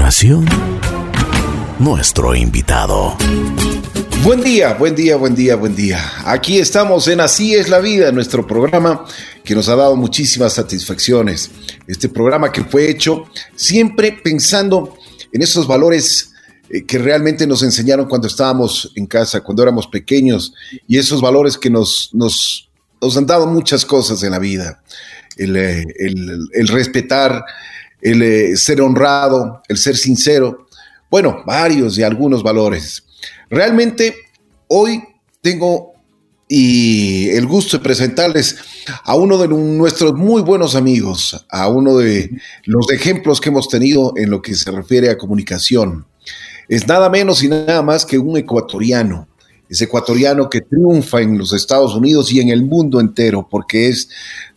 continuación, nuestro invitado. Buen día, buen día, buen día, buen día. Aquí estamos en Así es la vida, nuestro programa que nos ha dado muchísimas satisfacciones. Este programa que fue hecho siempre pensando en esos valores eh, que realmente nos enseñaron cuando estábamos en casa, cuando éramos pequeños, y esos valores que nos, nos, nos han dado muchas cosas en la vida. El, eh, el, respetar, el eh, ser honrado, el ser sincero. Bueno, varios y algunos valores. Realmente hoy tengo y el gusto de presentarles a uno de nuestros muy buenos amigos, a uno de los ejemplos que hemos tenido en lo que se refiere a comunicación. Es nada menos y nada más que un ecuatoriano, ese ecuatoriano que triunfa en los Estados Unidos y en el mundo entero, porque es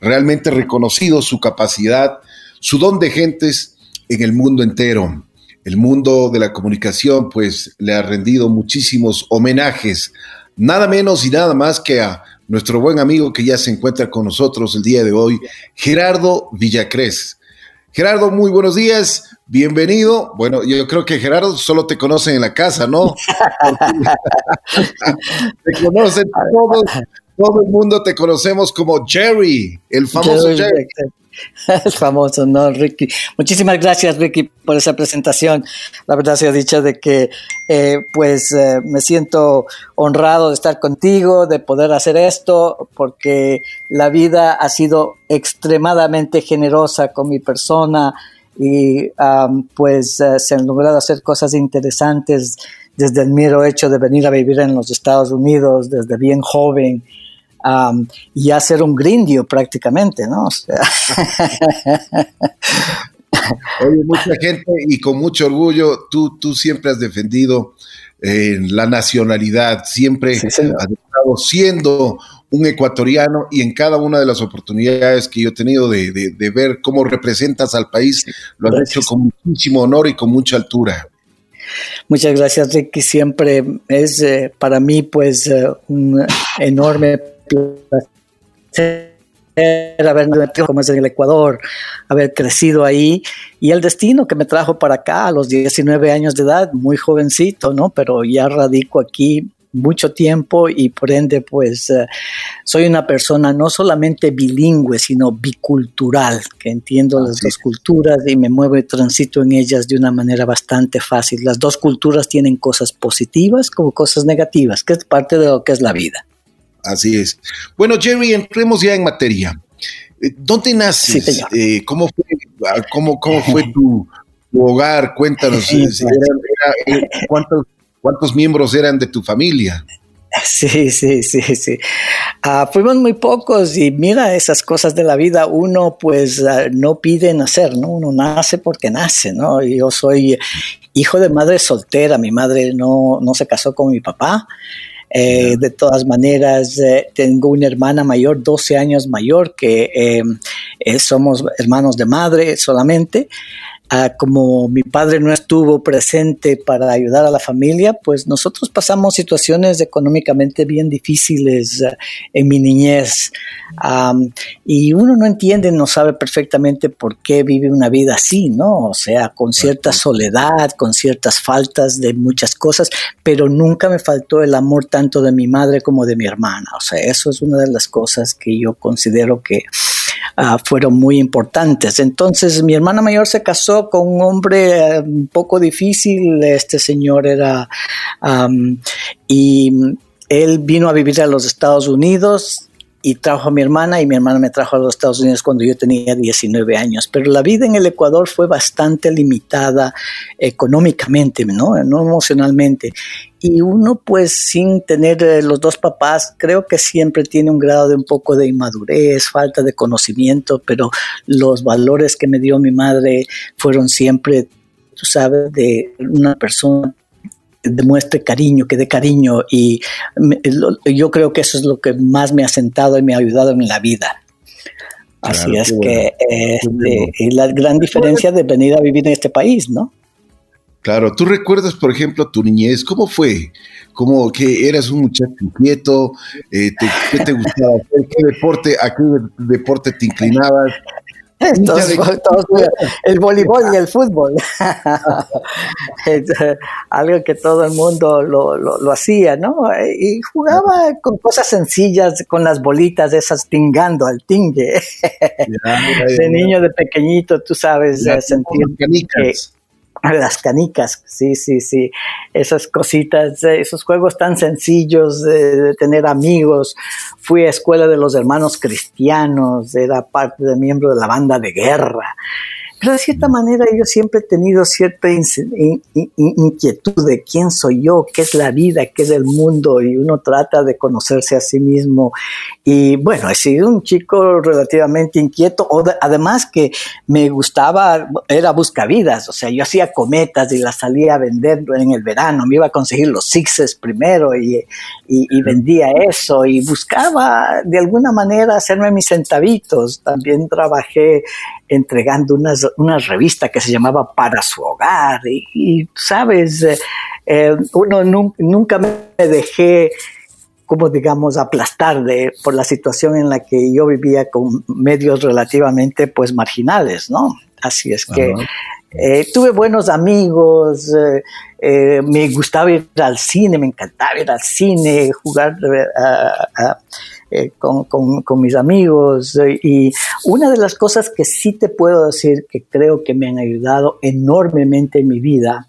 realmente reconocido su capacidad, su don de gentes en el mundo entero el mundo de la comunicación pues le ha rendido muchísimos homenajes, nada menos y nada más que a nuestro buen amigo que ya se encuentra con nosotros el día de hoy, Gerardo Villacrés. Gerardo, muy buenos días, bienvenido. Bueno, yo creo que Gerardo solo te conocen en la casa, ¿no? te conocen todos, todo el mundo te conocemos como Jerry, el famoso Jerry. Es famoso, ¿no, Ricky? Muchísimas gracias, Ricky, por esa presentación. La verdad se ha dicho de que, eh, pues, eh, me siento honrado de estar contigo, de poder hacer esto, porque la vida ha sido extremadamente generosa con mi persona y, pues, eh, se han logrado hacer cosas interesantes desde el mero hecho de venir a vivir en los Estados Unidos desde bien joven y hacer un grindio prácticamente, ¿no? Oye, mucha gente y con mucho orgullo, tú, tú siempre has defendido eh, la nacionalidad, siempre has estado siendo un ecuatoriano y en cada una de las oportunidades que yo he tenido de, ver cómo representas al país, lo has hecho con muchísimo honor y con mucha altura. Muchas gracias, Ricky. Siempre es eh, para mí, pues, eh, un enorme haber nacido como es en el Ecuador, haber crecido ahí y el destino que me trajo para acá a los 19 años de edad, muy jovencito, ¿no? Pero ya radico aquí mucho tiempo y por ende pues eh, soy una persona no solamente bilingüe sino bicultural que entiendo las dos culturas y me muevo y transito en ellas de una manera bastante fácil. Las dos culturas tienen cosas positivas como cosas negativas que es parte de lo que es la vida Así es. Bueno, Jerry, entremos ya en materia. Eh, ¿Dónde naces? Eh, ¿Cómo fue, ah, cómo, cómo fue tu, hogar? Cuéntanos. Eh, ¿cuántos, ¿Cuántos miembros eran de tu familia? Sí, sí, sí, sí. Ah, fuimos muy pocos y mira esas cosas de la vida, uno pues ah, no pide nacer, ¿no? Uno nace porque nace, ¿no? Yo soy hijo de madre soltera, mi madre no, no se casó con mi papá. Eh, de todas maneras, eh, tengo una hermana mayor, 12 años mayor, que eh, somos hermanos de madre solamente. Ah, como mi padre no estuvo presente para ayudar a la familia, pues nosotros pasamos situaciones económicamente bien difíciles ah, en mi niñez. y uno no entiende, no sabe perfectamente por qué vive una vida así, ¿no? O sea, con cierta soledad, con ciertas faltas de muchas cosas, pero nunca me faltó el amor tanto de mi madre como de mi hermana. O sea, eso es una de las cosas que yo considero que Ah, fueron muy importantes. Entonces mi hermana mayor se casó con un hombre eh, un poco difícil, este señor era, y él vino a vivir a los Estados Unidos y trajo a mi hermana y mi hermana me trajo a los Estados Unidos cuando yo tenía 19 años. Pero la vida en el Ecuador fue bastante limitada económicamente, ¿no? no emocionalmente. Y uno pues sin tener eh, los dos papás, creo que siempre tiene un grado de un poco de inmadurez, falta de conocimiento, pero los valores que me dio mi madre fueron siempre, tú sabes, de una persona demuestre cariño, que dé cariño y yo creo que eso es lo que más me ha sentado y me ha ayudado en la vida. Así es que este, y la gran diferencia de venir a vivir en este país, ¿no? Claro, tú recuerdas, por ejemplo, tu niñez, ¿cómo fue? ¿Cómo que eras un muchacho inquieto? Eh, ¿Qué te gustaba hacer? ¿Qué deporte, a qué deporte te inclinabas? el voleibol y el fútbol. Algo que todo el mundo lo, lo, hacía, ¿no? Y jugaba con cosas sencillas, con las bolitas esas tingando al tingue. de niño, de pequeñito, tú sabes sentir que las canicas, sí, sí, sí. Esas cositas, esos juegos tan sencillos de, tener amigos. Fui a escuela de los hermanos cristianos, era parte de miembro de la banda de guerra. Pero de cierta manera yo siempre he tenido cierta inquietud de quién soy yo, qué es la vida, qué es el mundo, y uno trata de conocerse a sí mismo. Y bueno, he sido un chico relativamente inquieto, además que me gustaba, era buscavidas, o sea, yo hacía cometas y las salía a vender en el verano, me iba a conseguir los sixes primero y, y vendía eso y buscaba de alguna manera hacerme mis centavitos. También trabajé entregando unas, una revista que se llamaba Para su hogar. Y, sabes, eh, eh, uno nunca me dejé como digamos aplastar de, por la situación en la que yo vivía con medios relativamente pues marginales, ¿no? Así es que eh, tuve buenos amigos, me gustaba ir al cine, me encantaba ir al cine, jugar a eh, con, con, mis amigos. Eh, y una de las cosas que sí te puedo decir que creo que me han ayudado enormemente en mi vida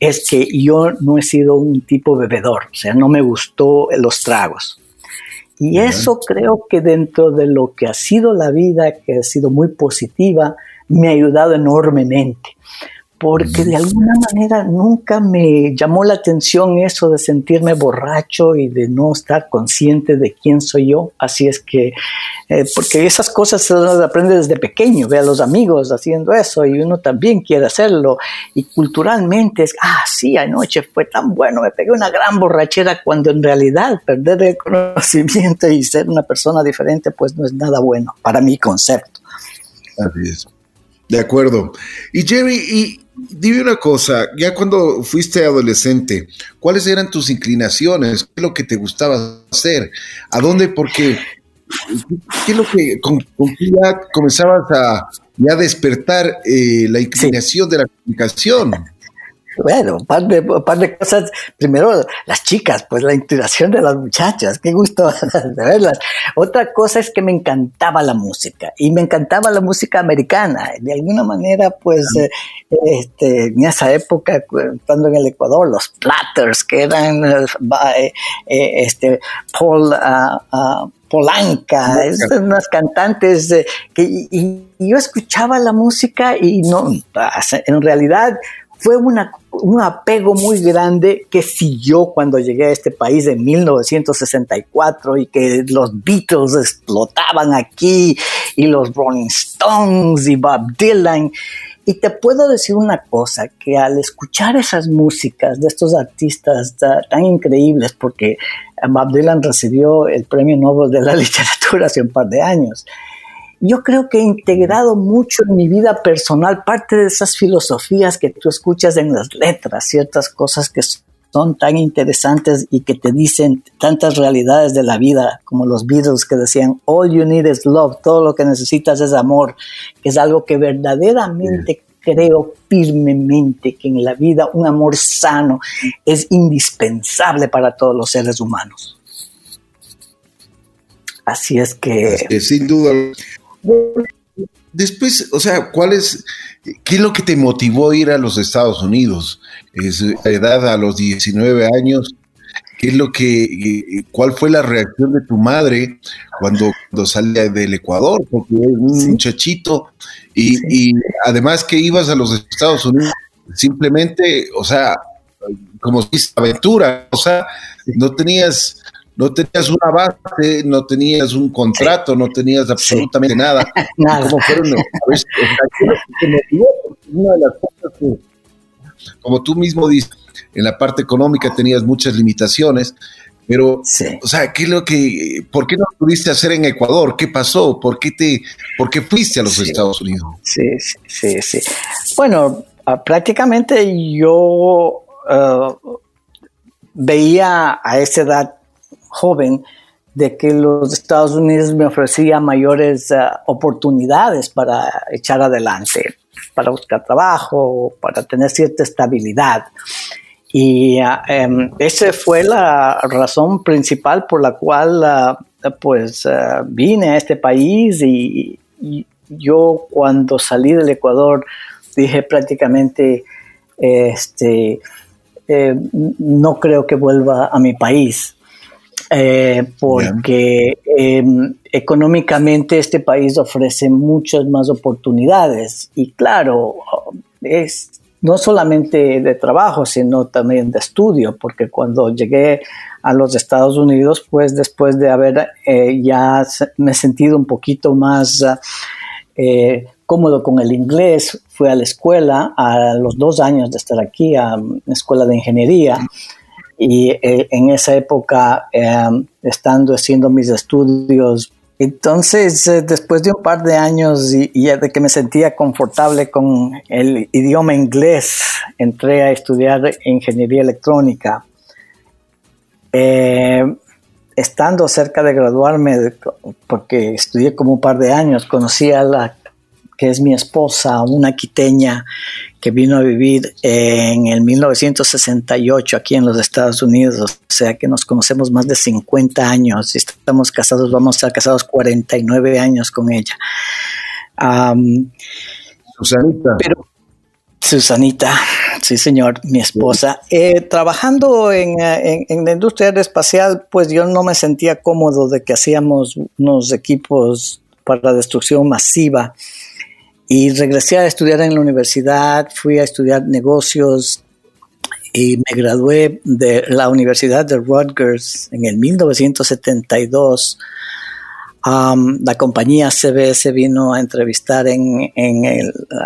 es que yo no he sido un tipo bebedor, o sea, no me gustó los tragos. Y eso creo que dentro de lo que ha sido la vida, que ha sido muy positiva, me ha ayudado enormemente porque de alguna manera nunca me llamó la atención eso de sentirme borracho y de no estar consciente de quién soy yo. Así es que, eh, porque esas cosas se las aprende desde pequeño, ve a los amigos haciendo eso y uno también quiere hacerlo. Y culturalmente es, ah, sí, anoche fue tan bueno, me pegué una gran borrachera, cuando en realidad perder el conocimiento y ser una persona diferente, pues no es nada bueno para mi concepto. Así es. De acuerdo. Y Jerry, y Dime una cosa, ya cuando fuiste adolescente, ¿cuáles eran tus inclinaciones? ¿Qué es lo que te gustaba hacer? ¿A dónde? Porque, ¿qué es lo que, con, qué ya comenzabas a ya despertar eh, la inclinación de la comunicación? Bueno, un par, de, par de cosas. Primero, las chicas, pues la inspiración de las muchachas, qué gusto de verlas. Otra cosa es que me encantaba la música y me encantaba la música americana. De alguna manera, pues eh, este, en esa época, cuando en el Ecuador, los Platters, que eran eh, eh, este, Paul. Uh, uh, Polanca, unas cantantes que y, yo escuchaba la música y no, en realidad fue una, un apego muy grande que siguió cuando llegué a este país en 1964 y que los Beatles explotaban aquí y los Rolling Stones y Bob Dylan. Y te puedo decir una cosa, que al escuchar esas músicas de estos artistas tan increíbles, porque Bob Dylan recibió el Premio Nobel de la Literatura hace un par de años, yo creo que he integrado mucho en mi vida personal parte de esas filosofías que tú escuchas en las letras, ciertas cosas que son tan interesantes y que te dicen tantas realidades de la vida, como los Beatles que decían, all you need is love, todo lo que necesitas es amor, que es algo que verdaderamente creo firmemente que en la vida un amor sano es indispensable para todos los seres humanos. Así es que... sin duda. Después, o sea, ¿cuál es, qué es lo que te motivó a ir a los Estados Unidos? Es edad a los 19 años. ¿Qué es lo que, cuál fue la reacción de tu madre cuando, cuando salía del Ecuador? Porque es un muchachito y, además que ibas a los Estados Unidos simplemente, o sea, como si aventura, o sea, no tenías no tenías una base, no tenías un contrato, no tenías absolutamente nada. nada. ¿Cómo fueron? una de las cosas que, como tú mismo dices, en la parte económica tenías muchas limitaciones, pero, o sea, ¿qué es lo que, por qué no pudiste hacer en Ecuador? ¿Qué pasó? ¿Por qué te, por qué fuiste a los Estados Unidos? Sí, sí, sí. Bueno, ah, prácticamente yo ah, veía a esa edad joven de que los Estados Unidos me ofrecía mayores eh, oportunidades para echar adelante, para buscar trabajo, para tener cierta estabilidad. Y uh, esa fue la razón principal por la cual uh, pues vine a este país y, yo cuando salí del Ecuador dije prácticamente este eh, no creo que vuelva a mi país eh, porque eh, económicamente este país ofrece muchas más oportunidades y claro, es no solamente de trabajo, sino también de estudio, porque cuando llegué a los Estados Unidos, pues después de haber eh, ya me sentido un poquito más eh, cómodo con el inglés, fui a la escuela a los dos años de estar aquí, a la escuela de ingeniería. Y eh, en esa época, estando haciendo mis estudios entonces, eh, después de un par de años y, de que me sentía confortable con el idioma inglés, entré a estudiar ingeniería electrónica. Eh, estando cerca de graduarme, porque estudié como un par de años, conocí a la que es mi esposa, una quiteña que vino a vivir en el 1968 aquí en los Estados Unidos, o sea que nos conocemos más de 50 años y estamos casados, vamos a estar casados 49 años con ella. Susanita. Pero, Susanita, sí señor, mi esposa. Eh, trabajando en, en, la industria aeroespacial, pues yo no me sentía cómodo de que hacíamos unos equipos para destrucción masiva y regresé a estudiar en la universidad, fui a estudiar negocios y me gradué de la Universidad de Rutgers en el 1972 la compañía CBS vino a entrevistar en,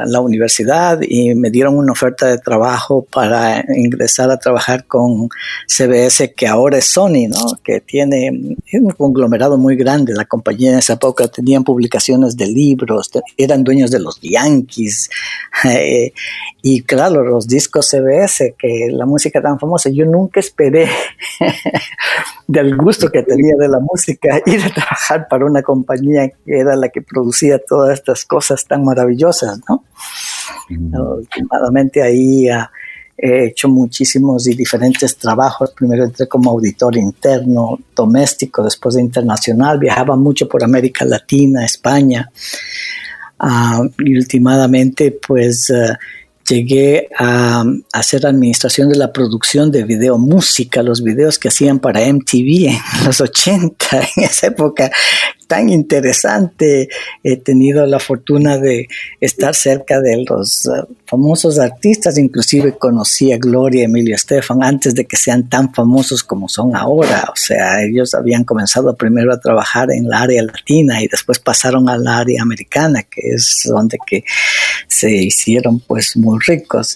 la universidad y me dieron una oferta de trabajo para ingresar a trabajar con CBS, que ahora es Sony, ¿no? que tiene un conglomerado muy grande. La compañía en esa época tenían publicaciones de libros, eran dueños de los Yankees. Eh, y claro, los discos CBS, que la música tan famosa, yo nunca esperé del gusto que tenía de la música ir a trabajar para una compañía que era la que producía todas estas cosas tan maravillosas, ¿no? Últimamente ahí ah, he hecho muchísimos y diferentes trabajos. Primero entré como auditor interno, doméstico, después de internacional. Viajaba mucho por América Latina, España. Ah, y últimamente, pues... Ah, llegué a, hacer administración de la producción de video música, los videos que hacían para MTV en los 80, en esa época tan interesante. He tenido la fortuna de estar cerca de los uh, famosos artistas, inclusive conocí a Gloria Emilio Estefan antes de que sean tan famosos como son ahora. O sea, ellos habían comenzado primero a trabajar en la área latina y después pasaron al área americana, que es donde que se hicieron pues muy ricos.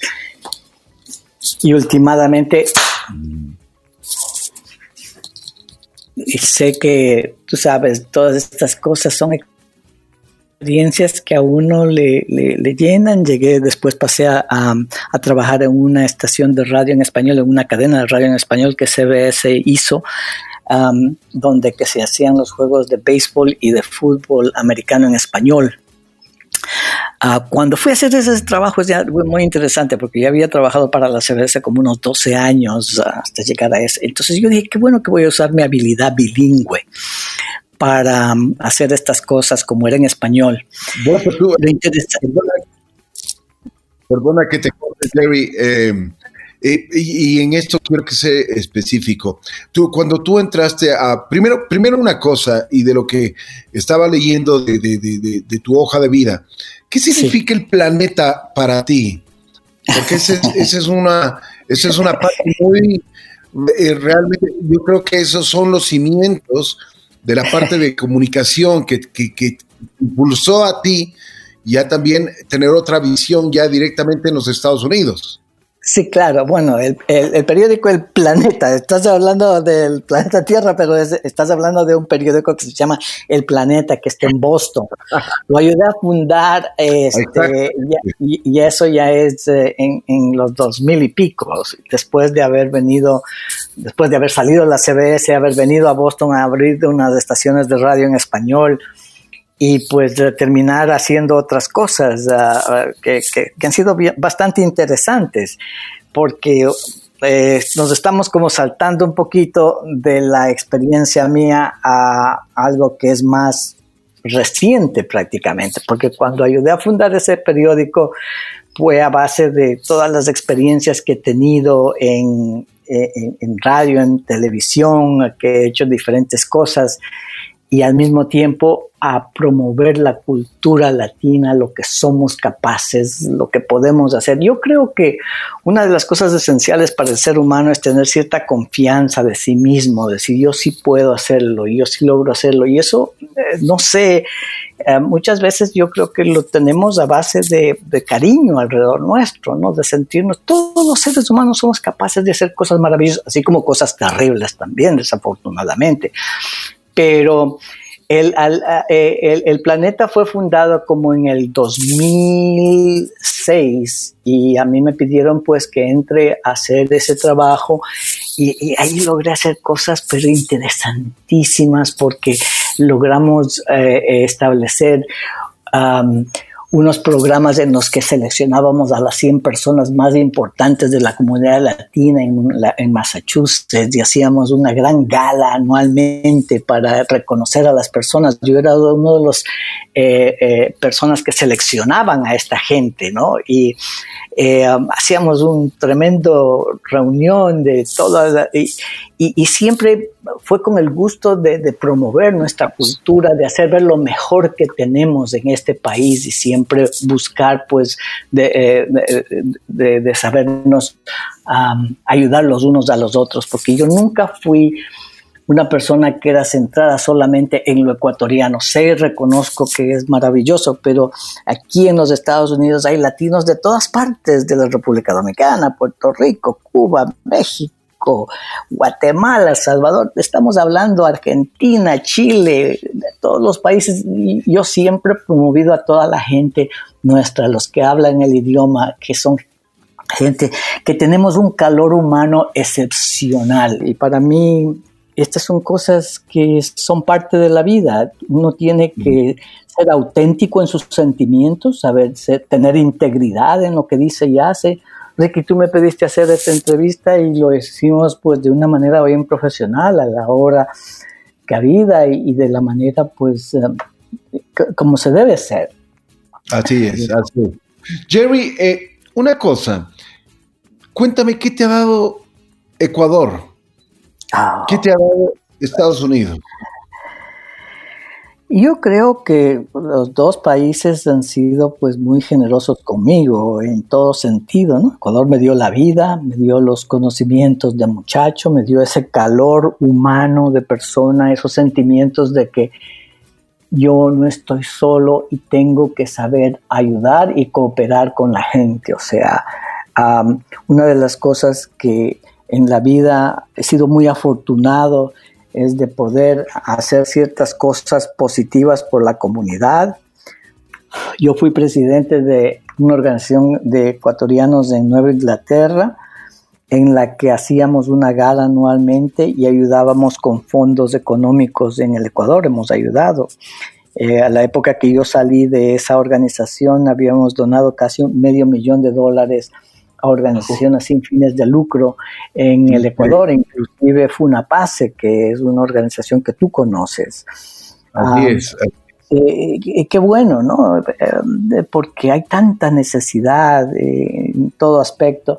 Y últimamente y sé que, tú sabes, todas estas cosas son experiencias que a uno le, le, llenan. Llegué, después pasé a, a, trabajar en una estación de radio en español, en una cadena de radio en español que CBS hizo, donde que se hacían los juegos de béisbol y de fútbol americano en español. Ah, cuando fui a hacer ese trabajo ya fue muy interesante porque ya había trabajado para la CBS como unos 12 años hasta llegar a ese. Entonces yo dije, qué bueno que voy a usar mi habilidad bilingüe para um, hacer estas cosas como era en español. Bueno, pues perdona, que te corte, Jerry. Em, eh, y, en esto quiero que sea específico. Tú, cuando tú entraste a, primero, primero una cosa, y de lo que estaba leyendo de, de, de, tu hoja de vida, ¿qué significa el planeta para ti? Porque esa es, una, esa es una parte muy, eh, realmente, yo creo que esos son los cimientos de la parte de comunicación que, que, que impulsó a ti ya también tener otra visión ya directamente en los Estados Unidos. Sí, claro. Bueno, el, periódico El Planeta, estás hablando del planeta Tierra, pero estás hablando de un periódico que se llama El Planeta, que está en Boston. Lo ayudé a fundar este, y, eso ya es eh, en, en, los dos mil y pico, después de haber venido, después de haber salido de la CBS, haber venido a Boston a abrir unas estaciones de radio en español y pues terminar haciendo otras cosas ah, ah, que, han sido bastante interesantes porque eh, nos estamos como saltando un poquito de la experiencia mía a algo que es más reciente prácticamente, porque cuando ayudé a fundar ese periódico fue a base de todas las experiencias que he tenido en, en radio, en televisión, que he hecho diferentes cosas y al mismo tiempo a promover la cultura latina, lo que somos capaces, lo que podemos hacer. Yo creo que una de las cosas esenciales para el ser humano es tener cierta confianza de sí mismo, decir yo sí puedo hacerlo, yo sí logro hacerlo. Y eso, eh, no sé, eh, muchas veces yo creo que lo tenemos a base de, cariño alrededor nuestro, ¿no? De sentirnos, todos los seres humanos somos capaces de hacer cosas maravillosas, así como cosas terribles también, desafortunadamente pero el, eh, el, planeta fue fundado como en el 2006 y a mí me pidieron pues que entre a hacer ese trabajo y, ahí logré hacer cosas pero interesantísimas porque logramos eh, establecer unos programas en los que seleccionábamos a las 100 personas más importantes de la comunidad latina en, Massachusetts y hacíamos una gran gala anualmente para reconocer a las personas. Yo era uno de los eh, eh, personas que seleccionaban a esta gente, ¿no? Y eh, hacíamos un tremendo reunión de todas y, y, siempre fue con el gusto de, promover nuestra cultura, de hacer ver lo mejor que tenemos en este país y siempre buscar pues de, de sabernos ayudar los unos a los otros, porque yo nunca fui una persona que era centrada solamente en lo ecuatoriano. Sé, reconozco que es maravilloso, pero aquí en los Estados Unidos hay latinos de todas partes de la República Dominicana, Puerto Rico, Cuba, México, Guatemala, Salvador, estamos hablando Argentina, Chile, de todos los países. Yo siempre he promovido a toda la gente nuestra, los que hablan el idioma, que son gente que tenemos un calor humano excepcional. Y para mí estas son cosas que son parte de la vida. Uno tiene que ser auténtico en sus sentimientos, saber tener integridad en lo que dice y hace. Ricky, tú me pediste hacer esta entrevista y lo hicimos pues de una manera bien profesional, a la hora cabida y, y de la manera pues eh, como se debe ser. Así es, así es. Jerry, eh, una cosa, cuéntame qué te ha dado Ecuador Ah. ¿Qué te ha dado Estados Unidos? Yo creo que los dos países han sido pues muy generosos conmigo en todo sentido. Ecuador me dio la vida, me dio los conocimientos de muchacho, me dio ese calor humano de persona, esos sentimientos de que yo no estoy solo y tengo que saber ayudar y cooperar con la gente. O sea, una de las cosas que en la vida he sido muy afortunado es de poder hacer ciertas cosas positivas por la comunidad. Yo fui presidente de una organización de ecuatorianos en Nueva Inglaterra en la que hacíamos una gala anualmente y ayudábamos con fondos económicos en el Ecuador, hemos ayudado. Eh, a la época que yo salí de esa organización habíamos donado casi medio millón de dólares a organizaciones sin fines de lucro en el Ecuador, inclusive FUNAPACE, que es una organización que tú conoces. Así ah, es. Eh, qué bueno, ¿no? Eh, porque hay tanta necesidad en todo aspecto,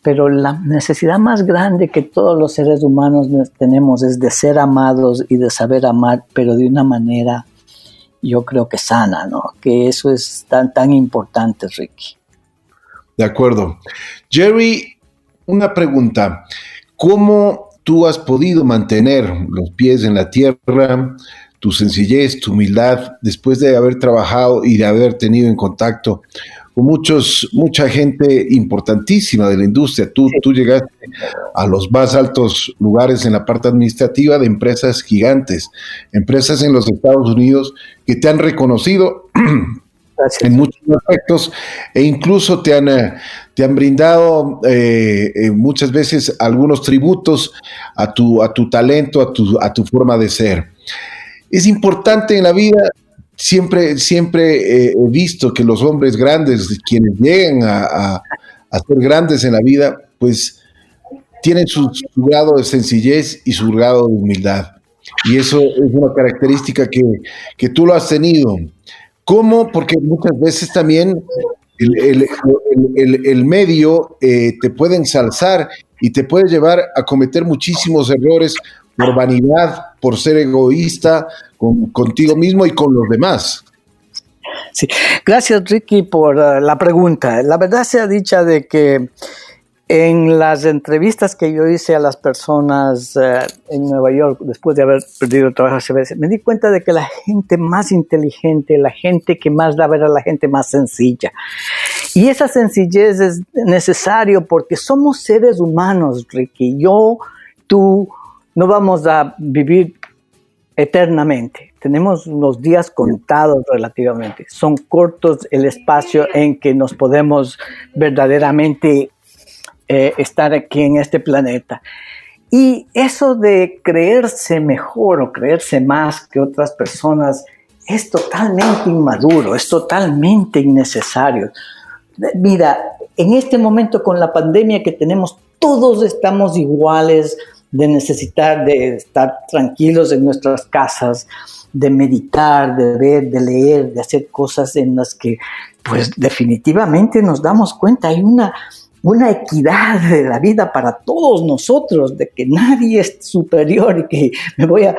pero la necesidad más grande que todos los seres humanos tenemos es de ser amados y de saber amar, pero de una manera, yo creo que sana, ¿no? Que eso es tan, tan importante, Ricky. De acuerdo. Jerry, una pregunta. ¿Cómo tú has podido mantener los pies en la tierra, tu sencillez, tu humildad, después de haber trabajado y de haber tenido en contacto con muchos, mucha gente importantísima de la industria. Tú, tú llegaste a los más altos lugares en la parte administrativa de empresas gigantes, empresas en los Estados Unidos que te han reconocido en muchos aspectos e incluso te han, eh, te han brindado eh, eh, muchas veces algunos tributos a tu, a tu talento, a tu, a tu forma de ser. Es importante en la vida, siempre, siempre he visto que los hombres grandes, quienes llegan a, ser grandes en la vida, pues tienen su, grado de sencillez y su grado de humildad. Y eso es una característica que, que tú lo has tenido. ¿Cómo? Porque muchas veces también el, medio eh, te puede ensalzar y te puede llevar a cometer muchísimos errores por vanidad, por ser egoísta con, contigo mismo y con los demás. Sí, gracias Ricky por uh, la pregunta. La verdad sea dicha de que en las entrevistas que yo hice a las personas eh, en Nueva York después de haber perdido el trabajo me di cuenta de que la gente más inteligente, la gente que más da ver a la gente más sencilla. Y esa sencillez es necesario porque somos seres humanos, Ricky. Yo, tú, no vamos a vivir eternamente. Tenemos unos días contados relativamente. Son cortos el espacio en que nos podemos verdaderamente eh, estar aquí en este planeta. Y eso de creerse mejor o creerse más que otras personas es totalmente inmaduro, es totalmente innecesario. Mira, en este momento con la pandemia que tenemos, todos estamos iguales de necesitar de estar tranquilos en nuestras casas, de meditar, de ver, de leer, de hacer cosas en las que pues definitivamente nos damos cuenta, hay una una equidad de la vida para todos nosotros, de que nadie es superior y que me voy a,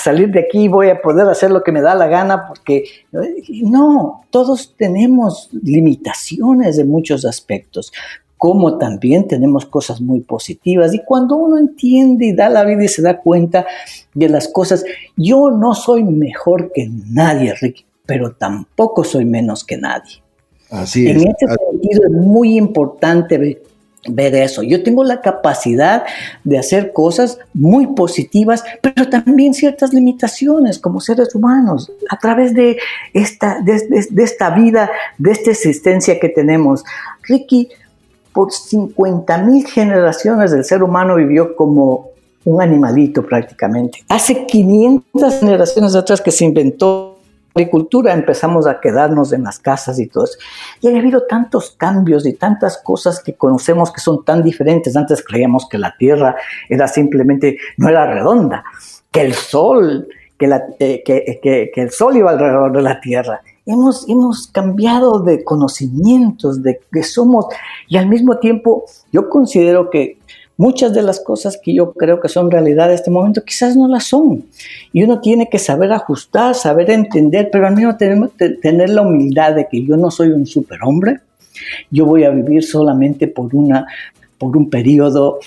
salir de aquí y voy a poder hacer lo que me da la gana, porque no, todos tenemos limitaciones de muchos aspectos como también tenemos cosas muy positivas. Y cuando uno entiende y da la vida y se da cuenta de las cosas, yo no soy mejor que nadie, Ricky, pero tampoco soy menos que nadie. Así en este sentido es muy importante ver, eso. Yo tengo la capacidad de hacer cosas muy positivas, pero también ciertas limitaciones como seres humanos a través de esta, de, esta vida, de esta existencia que tenemos. Ricky, por 50 mil generaciones el ser humano vivió como un animalito prácticamente. Hace 500 generaciones atrás que se inventó agricultura empezamos a quedarnos en las casas y todo eso. Y ha habido tantos cambios y tantas cosas que conocemos que son tan diferentes. Antes creíamos que la Tierra era simplemente, no era redonda, que el Sol, que, eh, que, el Sol iba alrededor de la Tierra. Hemos, hemos cambiado de conocimientos, de que somos, y al mismo tiempo yo considero que Muchas de las cosas que yo creo que son realidad en este momento quizás no las son. Y uno tiene que saber ajustar, saber entender, pero al menos tenemos que tener la humildad de que yo no soy un superhombre. Yo voy a vivir solamente por, una, por un periodo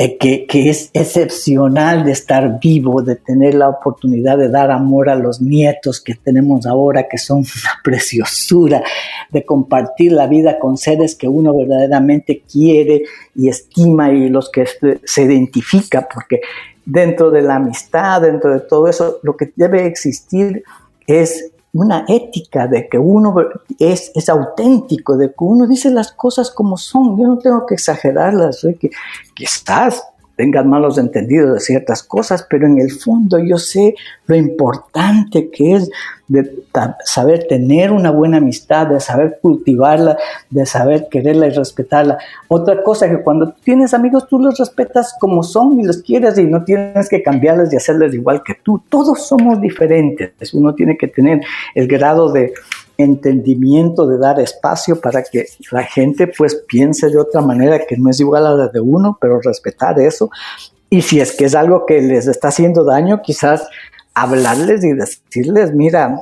eh, que, que, es excepcional de estar vivo, de tener la oportunidad de dar amor a los nietos que tenemos ahora, que son una preciosura, de compartir la vida con seres que uno verdaderamente quiere y estima y los que se identifica, porque dentro de la amistad, dentro de todo eso, lo que debe existir es una ética de que uno es, es auténtico, de que uno dice las cosas como son. Yo no tengo que exagerarlas, que quizás tengan malos entendidos de ciertas cosas, pero en el fondo yo sé lo importante que es de saber tener una buena amistad, de saber cultivarla, de saber quererla y respetarla. Otra cosa que cuando tienes amigos tú los respetas como son y los quieres y no tienes que cambiarles y hacerles igual que tú. Todos somos diferentes. Uno tiene que tener el grado de entendimiento, de dar espacio para que la gente pues piense de otra manera que no es igual a la de uno, pero respetar eso. Y si es que es algo que les está haciendo daño, quizás hablarles y decirles, mira,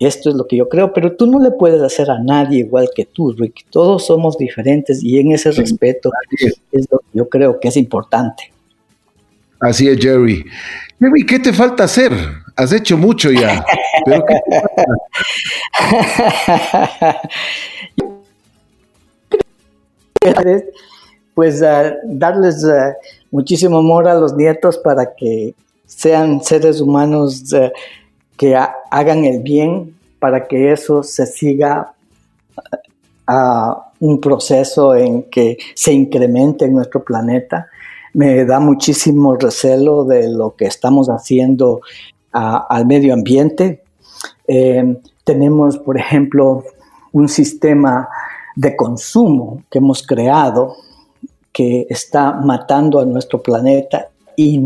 esto es lo que yo creo, pero tú no le puedes hacer a nadie igual que tú, Rick. Todos somos diferentes y en ese respeto es lo que yo creo que es importante. Así es, Jerry. Jerry, ¿qué te falta hacer? Has hecho mucho ya. pues darles muchísimo amor a los nietos para que sean seres humanos que hagan el bien para que eso se siga a un proceso en que se incremente en nuestro planeta. Me da muchísimo recelo de lo que estamos haciendo al medio ambiente. Eh, tenemos, por ejemplo, un sistema de consumo que hemos creado que está matando a nuestro planeta y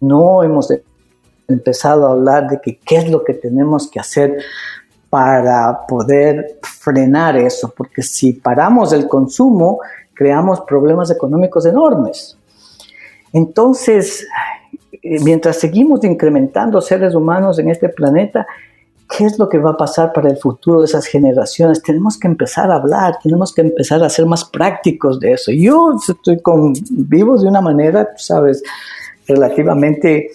no hemos empezado a hablar de qué es lo que tenemos que hacer para poder frenar eso, porque si paramos el consumo, creamos problemas económicos enormes. Entonces, mientras seguimos incrementando seres humanos en este planeta, ¿qué es lo que va a pasar para el futuro de esas generaciones? Tenemos que empezar a hablar, tenemos que empezar a ser más prácticos de eso. Yo estoy con, vivo de una manera, sabes, relativamente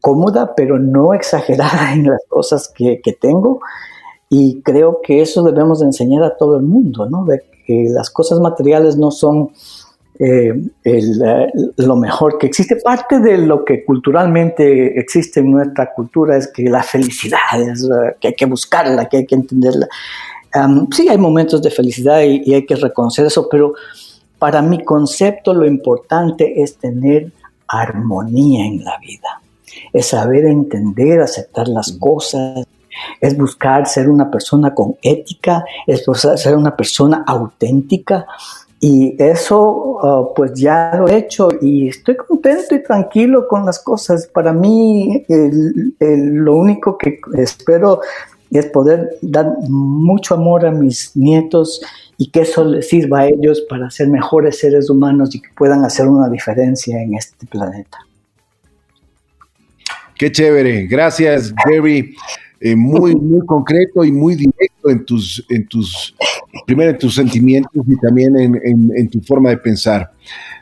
cómoda, pero no exagerada en las cosas que, tengo. Y creo que eso debemos enseñar a todo el mundo, ¿no? De que las cosas materiales no son eh, eh, lo mejor que existe. Parte de lo que culturalmente existe en nuestra cultura es que la felicidad es eh, que hay que buscarla, que hay que entenderla. sí, hay momentos de felicidad y, y hay que reconocer eso, pero para mi concepto lo importante es tener armonía en la vida, es saber entender, aceptar las cosas, es buscar ser una persona con ética, es buscar ser una persona auténtica, y eso, ah, pues ya lo he hecho y estoy contento y tranquilo con las cosas. Para mí, lo único que espero es poder dar mucho amor a mis nietos y que eso les sirva a ellos para ser mejores seres humanos y que puedan hacer una diferencia en este planeta. Qué chévere. Gracias, Jerry. Eh, muy, muy concreto y muy directo en tus, en tus, primero en tus sentimientos y también en, tu forma de pensar.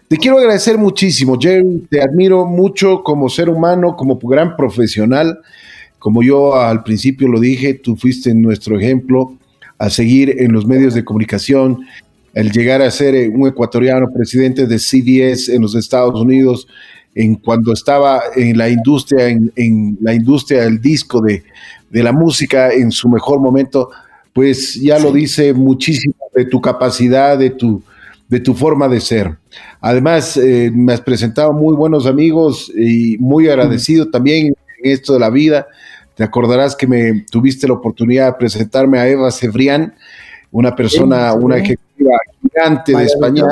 Te quiero agradecer muchísimo, Jerry. Te admiro mucho como ser humano, como gran profesional. Como yo al principio lo dije, tú fuiste nuestro ejemplo a seguir en los medios de comunicación. El llegar a ser eh, un ecuatoriano presidente de CDS en los Estados Unidos, en cuando estaba en la industria, en la industria del disco de de la música en su mejor momento, pues ya lo dice muchísimo de tu capacidad, de tu, de tu forma de ser. Además, eh, me has presentado muy buenos amigos y muy agradecido también en esto de la vida. Te acordarás que me tuviste la oportunidad de presentarme a Eva Cebrián, una persona, una ejecutiva gigante de España.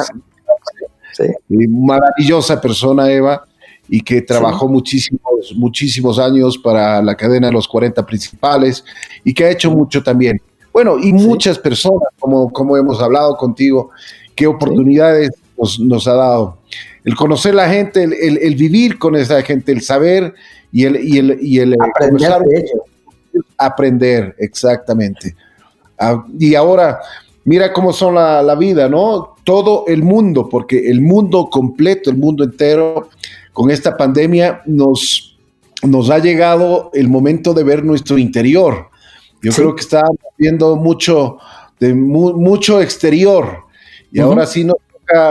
Maravillosa persona, Eva y que trabajó muchísimos, muchísimos años para la cadena de los 40 principales y que ha hecho mucho también. Bueno, y muchas personas, como, como hemos hablado contigo, qué oportunidades nos, ha dado. El conocer la gente, el, vivir con esa gente, el saber y el, y el, y el aprender, aprender, exactamente. Ah, y ahora, mira cómo son la, la vida, ¿no? Todo el mundo, porque el mundo completo, el mundo entero, con esta pandemia nos, nos ha llegado el momento de ver nuestro interior. Yo creo que está viendo mucho, de mucho exterior y ahora sí nos,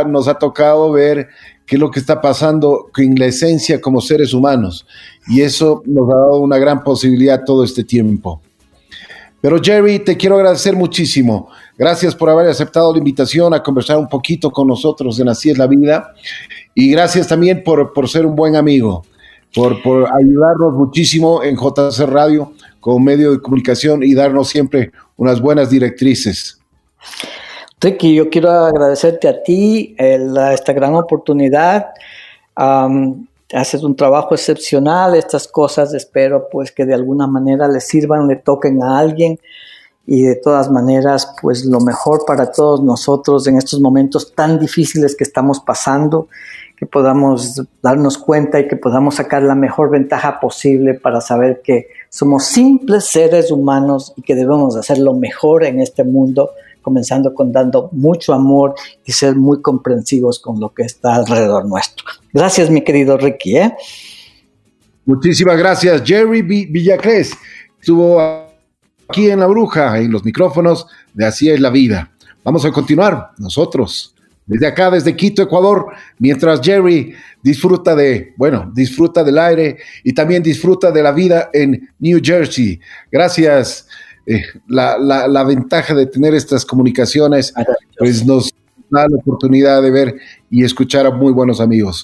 nos ha tocado ver qué es lo que está pasando en la esencia como seres humanos. Y eso nos ha dado una gran posibilidad todo este tiempo. Pero Jerry, te quiero agradecer muchísimo. Gracias por haber aceptado la invitación a conversar un poquito con nosotros en Así es la vida. Y gracias también por, ser un buen amigo, por, por ayudarnos muchísimo en JC Radio como medio de comunicación y darnos siempre unas buenas directrices. Ricky, yo quiero agradecerte a ti esta gran oportunidad. haces un trabajo excepcional. Estas cosas espero pues que de alguna manera le sirvan, le toquen a alguien y de todas maneras, pues lo mejor para todos nosotros en estos momentos tan difíciles que estamos pasando, que podamos darnos cuenta y que podamos sacar la mejor ventaja posible para saber que somos simples seres humanos y que debemos hacer lo mejor en este mundo, comenzando con dando mucho amor y ser muy comprensivos con lo que está alrededor nuestro. Gracias, mi querido Ricky. ¿eh? Muchísimas gracias, Jerry Villacres. Estuvo aquí en La Bruja, en los micrófonos de Así es la vida. Vamos a continuar nosotros desde acá, desde Quito, Ecuador, mientras Jerry disfruta de, bueno, disfruta del aire y también disfruta de la vida en New Jersey. Gracias. Eh, la, la, ventaja de tener estas comunicaciones, pues nos da la oportunidad de ver y escuchar a muy buenos amigos.